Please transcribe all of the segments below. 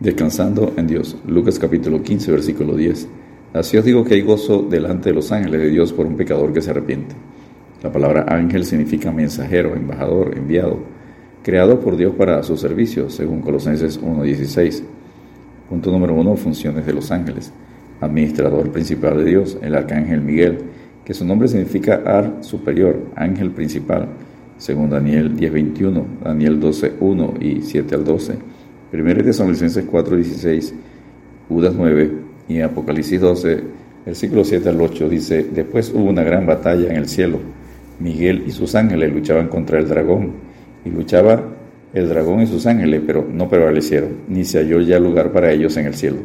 Descansando en Dios. Lucas capítulo 15, versículo 10. Así os digo que hay gozo delante de los ángeles de Dios por un pecador que se arrepiente. La palabra ángel significa mensajero, embajador, enviado, creado por Dios para su servicio, según Colosenses 1.16. Punto número uno, funciones de los ángeles. Administrador principal de Dios, el arcángel Miguel, que su nombre significa ar superior, ángel principal, según Daniel 10.21, Daniel 12.1 y 7 al 12. 1 Tesalonicenses 4:16, Judas 9 y Apocalipsis 12, versículo 7 al 8 dice, después hubo una gran batalla en el cielo. Miguel y sus ángeles luchaban contra el dragón y luchaba el dragón y sus ángeles, pero no prevalecieron, ni se halló ya lugar para ellos en el cielo.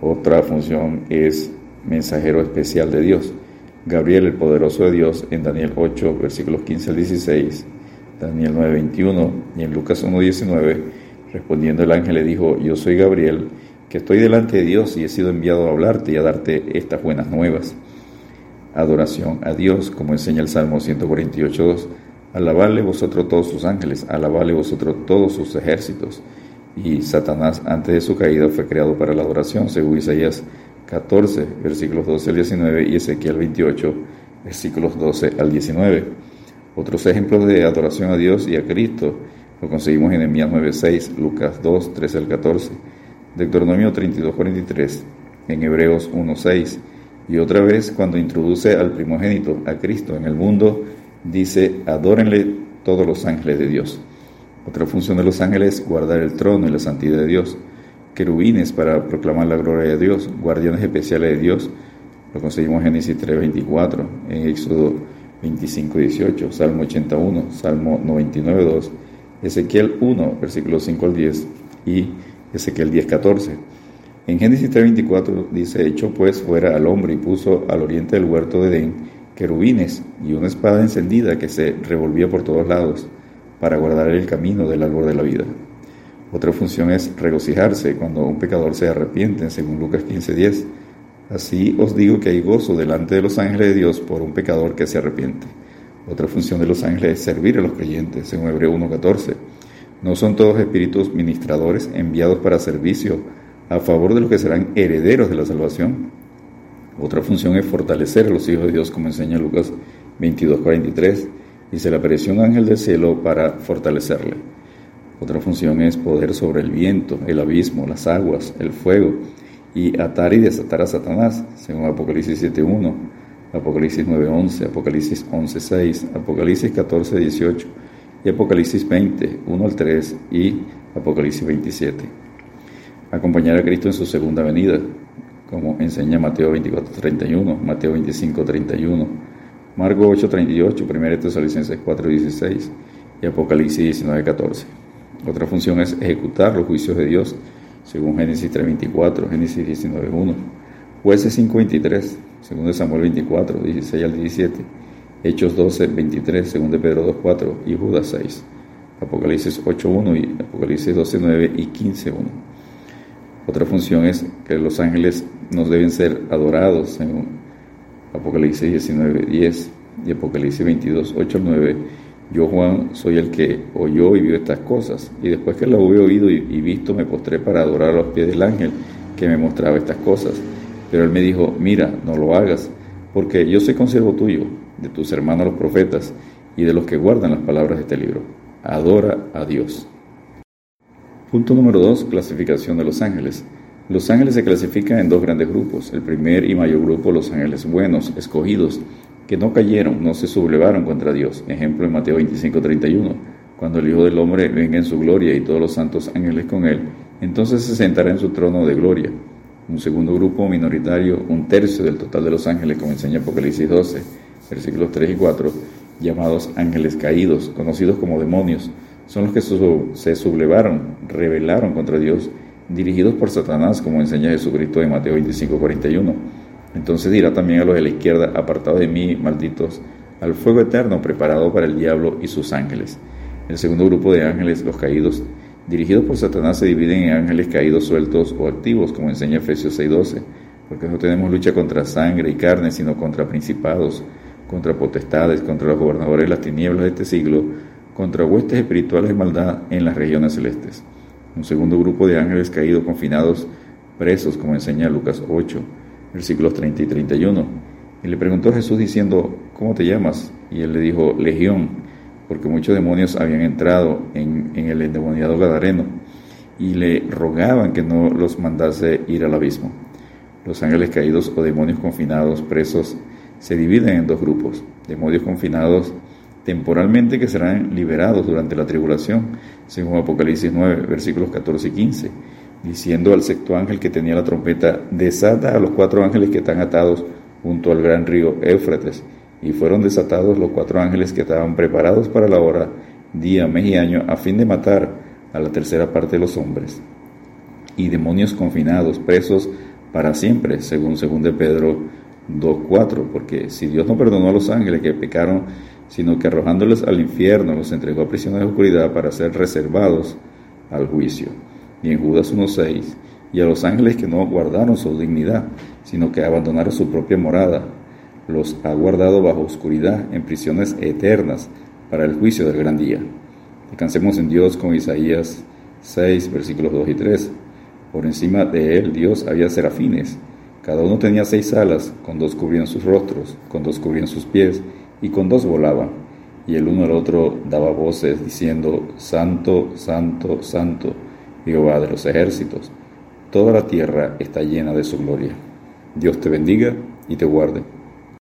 Otra función es mensajero especial de Dios. Gabriel, el poderoso de Dios, en Daniel 8, versículos 15 al 16, Daniel 9, 21 y en Lucas 1, 19 Respondiendo el ángel le dijo, yo soy Gabriel, que estoy delante de Dios y he sido enviado a hablarte y a darte estas buenas nuevas. Adoración a Dios, como enseña el Salmo 148.2. Alabadle vosotros todos sus ángeles, alabadle vosotros todos sus ejércitos. Y Satanás antes de su caída fue creado para la adoración, según Isaías 14, versículos 12 al 19 y Ezequiel 28, versículos 12 al 19. Otros ejemplos de adoración a Dios y a Cristo lo conseguimos en Emias 9.6, Lucas 2, 13 al 14, Deuteronomio 32, 43, en Hebreos 1.6. Y otra vez, cuando introduce al primogénito, a Cristo, en el mundo, dice, adórenle todos los ángeles de Dios. Otra función de los ángeles es guardar el trono y la santidad de Dios. Querubines para proclamar la gloria de Dios. Guardianes especiales de Dios. Lo conseguimos en Génesis 3.24, en Éxodo 25.18, Salmo 81, Salmo 99.2 Ezequiel 1, versículos 5 al 10 y Ezequiel 10, 14. En Génesis 3:24 dice, echó pues fuera al hombre y puso al oriente del huerto de Edén querubines y una espada encendida que se revolvía por todos lados para guardar el camino del árbol de la vida. Otra función es regocijarse cuando un pecador se arrepiente, según Lucas 15:10. Así os digo que hay gozo delante de los ángeles de Dios por un pecador que se arrepiente. Otra función de los ángeles es servir a los creyentes, según Hebreo 1.14. No son todos espíritus ministradores enviados para servicio a favor de los que serán herederos de la salvación. Otra función es fortalecer a los hijos de Dios, como enseña Lucas 22.43, y se le apareció un ángel del cielo para fortalecerle. Otra función es poder sobre el viento, el abismo, las aguas, el fuego, y atar y desatar a Satanás, según Apocalipsis 7.1. Apocalipsis 9:11, Apocalipsis 11:6, Apocalipsis 14:18 y Apocalipsis 20, 1 al 3 y Apocalipsis 27. Acompañar a Cristo en su segunda venida, como enseña Mateo 24:31, Mateo 25:31, Marco 8:38, 1 Tesalonicenses 4:16 y Apocalipsis 19:14. Otra función es ejecutar los juicios de Dios, según Génesis 3:24, Génesis 19:1. Jueces 5.23, 2 Samuel 24, 16 al 17, Hechos 12, 23, 2 Pedro 2.4 y Judas 6, Apocalipsis 8.1 y Apocalipsis 12.9 y 15.1. Otra función es que los ángeles nos deben ser adorados en Apocalipsis 19.10 y Apocalipsis 22, 8 al 9. Yo, Juan, soy el que oyó y vio estas cosas, y después que lo hube oído y visto, me postré para adorar a los pies del ángel que me mostraba estas cosas. Pero él me dijo, mira, no lo hagas, porque yo soy consiervo tuyo, de tus hermanos los profetas y de los que guardan las palabras de este libro. Adora a Dios. Punto número 2. Clasificación de los ángeles. Los ángeles se clasifican en dos grandes grupos. El primer y mayor grupo, los ángeles buenos, escogidos, que no cayeron, no se sublevaron contra Dios. Ejemplo en Mateo 25:31. Cuando el Hijo del Hombre venga en su gloria y todos los santos ángeles con él, entonces se sentará en su trono de gloria un segundo grupo minoritario, un tercio del total de los ángeles, como enseña Apocalipsis 12, versículos 3 y 4, llamados ángeles caídos, conocidos como demonios, son los que se sublevaron, rebelaron contra Dios, dirigidos por Satanás, como enseña Jesucristo en Mateo 25, 41. Entonces dirá también a los de la izquierda, apartados de mí, malditos, al fuego eterno preparado para el diablo y sus ángeles. El segundo grupo de ángeles, los caídos, dirigidos por Satanás se dividen en ángeles caídos sueltos o activos, como enseña Efesios 6:12, porque no tenemos lucha contra sangre y carne, sino contra principados, contra potestades, contra los gobernadores de las tinieblas de este siglo, contra huestes espirituales de maldad en las regiones celestes. Un segundo grupo de ángeles caídos confinados, presos, como enseña Lucas 8, versículos 30 y 31. Y le preguntó a Jesús diciendo, ¿cómo te llamas? Y él le dijo, Legión, porque muchos demonios habían entrado en, el endemoniado Gadareno y le rogaban que no los mandase ir al abismo. Los ángeles caídos o demonios confinados, presos, se dividen en dos grupos. Demonios confinados temporalmente que serán liberados durante la tribulación, según Apocalipsis 9, versículos 14 y 15, diciendo al sexto ángel que tenía la trompeta, desata a los cuatro ángeles que están atados junto al gran río Éufrates, y fueron desatados los cuatro ángeles que estaban preparados para la hora, día, mes y año, a fin de matar a la tercera parte de los hombres. Y demonios confinados, presos para siempre, según 2 Pedro 2.4, porque si Dios no perdonó a los ángeles que pecaron, sino que arrojándoles al infierno los entregó a prisión de oscuridad para ser reservados al juicio. Y en Judas 1.6, y a los ángeles que no guardaron su dignidad, sino que abandonaron su propia morada, los ha guardado bajo oscuridad en prisiones eternas para el juicio del gran día. Descansemos en Dios con Isaías 6, versículos 2 y 3. Por encima de él Dios había serafines cada uno tenía seis alas, con dos cubrían sus rostros, con dos cubrían sus pies, y con dos volaban. Y el uno al otro daba voces diciendo, Santo, Santo, Santo, Jehová de los ejércitos. Toda la tierra está llena de su gloria. Dios te bendiga y te guarde.